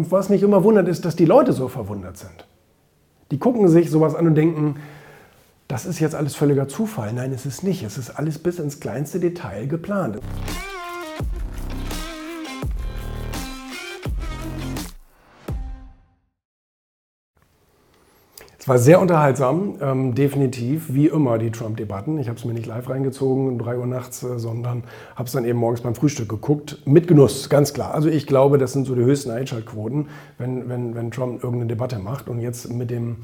Und was mich immer wundert, ist, dass die Leute so verwundert sind. Die gucken sich sowas an und denken, das ist jetzt alles völliger Zufall. Nein, es ist nicht. Es ist alles bis ins kleinste Detail geplant. War sehr unterhaltsam, ähm, definitiv, wie immer die Trump-Debatten. Ich habe es mir nicht live reingezogen um 3 Uhr nachts, äh, sondern habe es dann eben morgens beim Frühstück geguckt. Mit Genuss, ganz klar. Also ich glaube, das sind so die höchsten Einschaltquoten, wenn, wenn, wenn Trump irgendeine Debatte macht. Und jetzt mit dem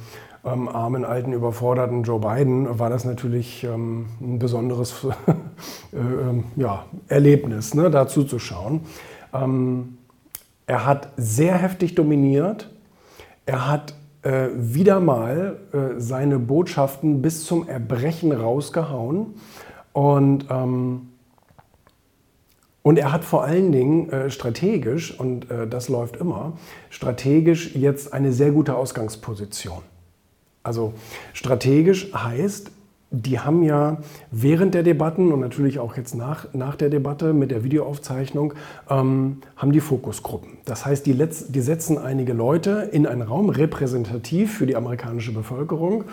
ähm, armen, alten, überforderten Joe Biden war das natürlich ähm, ein besonderes äh, ähm, ja, Erlebnis, ne, da zuzuschauen. Ähm, er hat sehr heftig dominiert. Er hat äh, wieder mal äh, seine Botschaften bis zum Erbrechen rausgehauen. Und, ähm, und er hat vor allen Dingen äh, strategisch, und äh, das läuft immer, strategisch jetzt eine sehr gute Ausgangsposition. Also strategisch heißt, die haben ja während der Debatten und natürlich auch jetzt nach, nach der Debatte mit der Videoaufzeichnung, ähm, haben die Fokusgruppen. Das heißt, die, letz, die setzen einige Leute in einen Raum repräsentativ für die amerikanische Bevölkerung,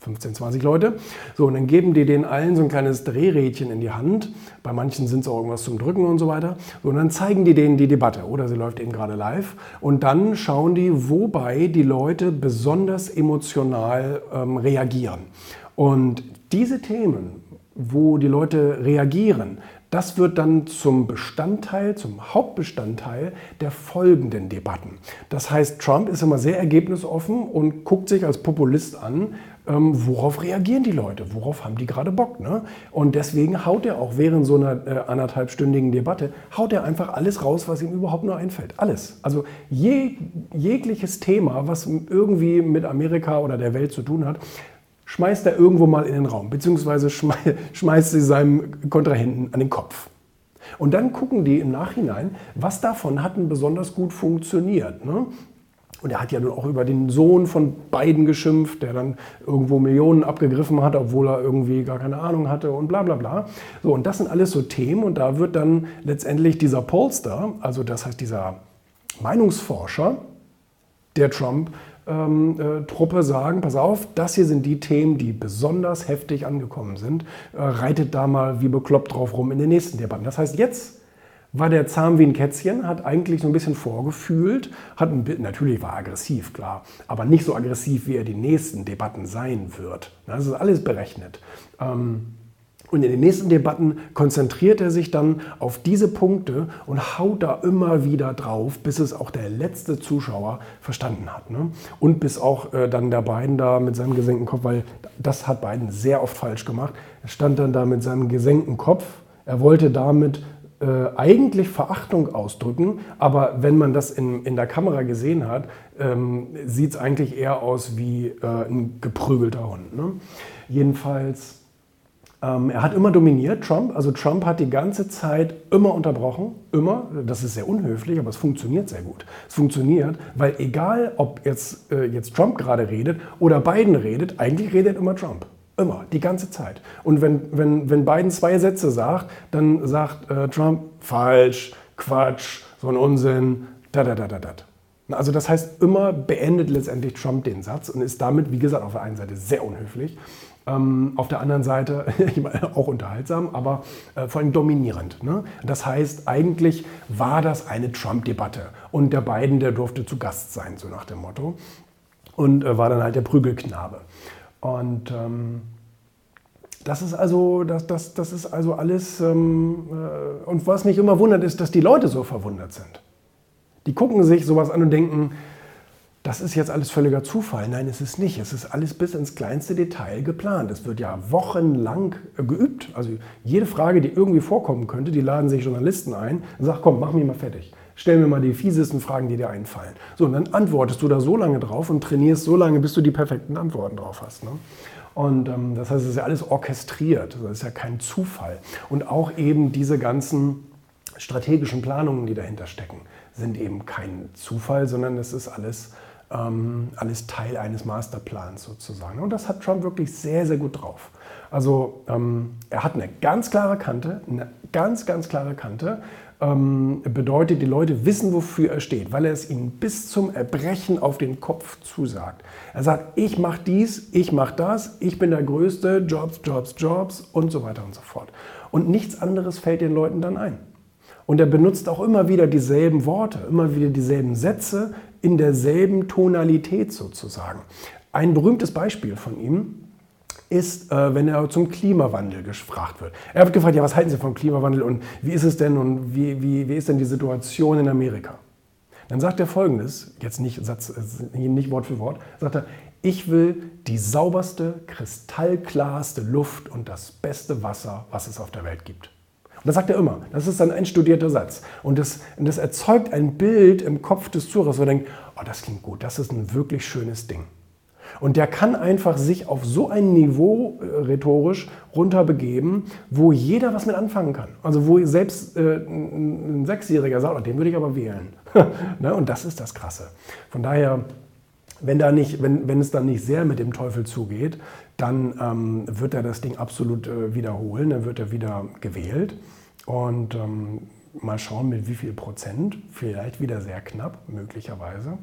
15, 20 Leute. So, und dann geben die denen allen so ein kleines Drehrädchen in die Hand. Bei manchen sind es auch irgendwas zum Drücken und so weiter. So, und dann zeigen die denen die Debatte oder sie läuft eben gerade live. Und dann schauen die, wobei die Leute besonders emotional ähm, reagieren. Und diese Themen, wo die Leute reagieren, das wird dann zum Bestandteil, zum Hauptbestandteil der folgenden Debatten. Das heißt, Trump ist immer sehr ergebnisoffen und guckt sich als Populist an, ähm, worauf reagieren die Leute, worauf haben die gerade Bock. Ne? Und deswegen haut er auch während so einer äh, anderthalbstündigen Debatte, haut er einfach alles raus, was ihm überhaupt nur einfällt. Alles. Also je, jegliches Thema, was irgendwie mit Amerika oder der Welt zu tun hat, schmeißt er irgendwo mal in den Raum, beziehungsweise schmeißt sie seinem Kontrahenten an den Kopf. Und dann gucken die im Nachhinein, was davon hat denn besonders gut funktioniert. Ne? Und er hat ja nun auch über den Sohn von beiden geschimpft, der dann irgendwo Millionen abgegriffen hat, obwohl er irgendwie gar keine Ahnung hatte und bla bla bla. So, und das sind alles so Themen und da wird dann letztendlich dieser Polster, also das heißt dieser Meinungsforscher, der Trump ähm, äh, Truppe sagen, pass auf, das hier sind die Themen, die besonders heftig angekommen sind. Äh, reitet da mal wie bekloppt drauf rum in den nächsten Debatten. Das heißt, jetzt war der zahm wie ein Kätzchen, hat eigentlich so ein bisschen vorgefühlt, hat ein, natürlich war er aggressiv, klar, aber nicht so aggressiv, wie er die nächsten Debatten sein wird. Das ist alles berechnet. Ähm, und in den nächsten Debatten konzentriert er sich dann auf diese Punkte und haut da immer wieder drauf, bis es auch der letzte Zuschauer verstanden hat. Ne? Und bis auch äh, dann der Biden da mit seinem gesenkten Kopf, weil das hat Biden sehr oft falsch gemacht. Er stand dann da mit seinem gesenkten Kopf. Er wollte damit äh, eigentlich Verachtung ausdrücken, aber wenn man das in, in der Kamera gesehen hat, ähm, sieht es eigentlich eher aus wie äh, ein geprügelter Hund. Ne? Jedenfalls er hat immer dominiert, Trump. Also Trump hat die ganze Zeit immer unterbrochen, immer. Das ist sehr unhöflich, aber es funktioniert sehr gut. Es funktioniert, weil egal, ob jetzt, äh, jetzt Trump gerade redet oder Biden redet, eigentlich redet immer Trump. Immer, die ganze Zeit. Und wenn, wenn, wenn Biden zwei Sätze sagt, dann sagt äh, Trump falsch, Quatsch, so ein Unsinn, da, da, da, da, da. Also das heißt, immer beendet letztendlich Trump den Satz und ist damit, wie gesagt, auf der einen Seite sehr unhöflich ähm, auf der anderen Seite auch unterhaltsam, aber äh, vor allem dominierend. Ne? Das heißt, eigentlich war das eine Trump-Debatte und der Biden, der durfte zu Gast sein, so nach dem Motto. Und äh, war dann halt der Prügelknabe. Und ähm, das ist also, das, das, das ist also alles. Ähm, äh, und was mich immer wundert, ist, dass die Leute so verwundert sind. Die gucken sich sowas an und denken, das ist jetzt alles völliger Zufall. Nein, es ist nicht. Es ist alles bis ins kleinste Detail geplant. Es wird ja wochenlang geübt. Also jede Frage, die irgendwie vorkommen könnte, die laden sich Journalisten ein und sagen, komm, mach mich mal fertig. Stell mir mal die fiesesten Fragen, die dir einfallen. So, und dann antwortest du da so lange drauf und trainierst so lange, bis du die perfekten Antworten drauf hast. Ne? Und ähm, das heißt, es ist ja alles orchestriert. Das ist ja kein Zufall. Und auch eben diese ganzen strategischen Planungen, die dahinter stecken, sind eben kein Zufall, sondern es ist alles alles Teil eines Masterplans sozusagen. Und das hat Trump wirklich sehr, sehr gut drauf. Also ähm, er hat eine ganz klare Kante, eine ganz, ganz klare Kante. ähm, bedeutet, die Leute wissen, wofür er steht, weil er es ihnen bis zum Erbrechen auf den Kopf zusagt. Er sagt, ich mache dies, ich mache das, ich bin der Größte, Jobs, Jobs, Jobs und so weiter und so fort. Und nichts anderes fällt den Leuten dann ein. Und er benutzt auch immer wieder dieselben Worte, immer wieder dieselben Sätze in derselben Tonalität sozusagen. Ein berühmtes Beispiel von ihm ist, äh, wenn er zum Klimawandel gefragt wird. Er wird gefragt, ja, was halten Sie vom Klimawandel und wie ist es denn und wie, wie, wie ist denn die Situation in Amerika? Dann sagt er folgendes, jetzt nicht, Satz, äh, nicht Wort für Wort, sagt er, ich will die sauberste, kristallklarste Luft und das beste Wasser, was es auf der Welt gibt. Und das sagt er immer. Das ist dann ein studierter Satz. Und das, das erzeugt ein Bild im Kopf des Zuhörers, wo er denkt, oh, das klingt gut, das ist ein wirklich schönes Ding. Und der kann einfach sich auf so ein Niveau äh, rhetorisch runterbegeben, wo jeder was mit anfangen kann. Also wo selbst äh, ein Sechsjähriger sagt, oh, den würde ich aber wählen. ne? Und das ist das Krasse. Von daher, wenn, da nicht, wenn, wenn es dann nicht sehr mit dem Teufel zugeht, dann ähm, wird er das Ding absolut äh, wiederholen, dann wird er wieder gewählt. Und ähm, mal schauen, mit wie viel Prozent, vielleicht wieder sehr knapp, möglicherweise.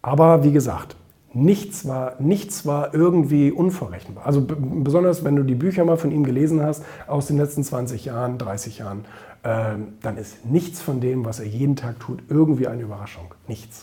Aber wie gesagt, Nichts war, nichts war irgendwie unvorrechenbar. Also besonders, wenn du die Bücher mal von ihm gelesen hast aus den letzten 20 Jahren, 30 Jahren, äh, dann ist nichts von dem, was er jeden Tag tut, irgendwie eine Überraschung. Nichts.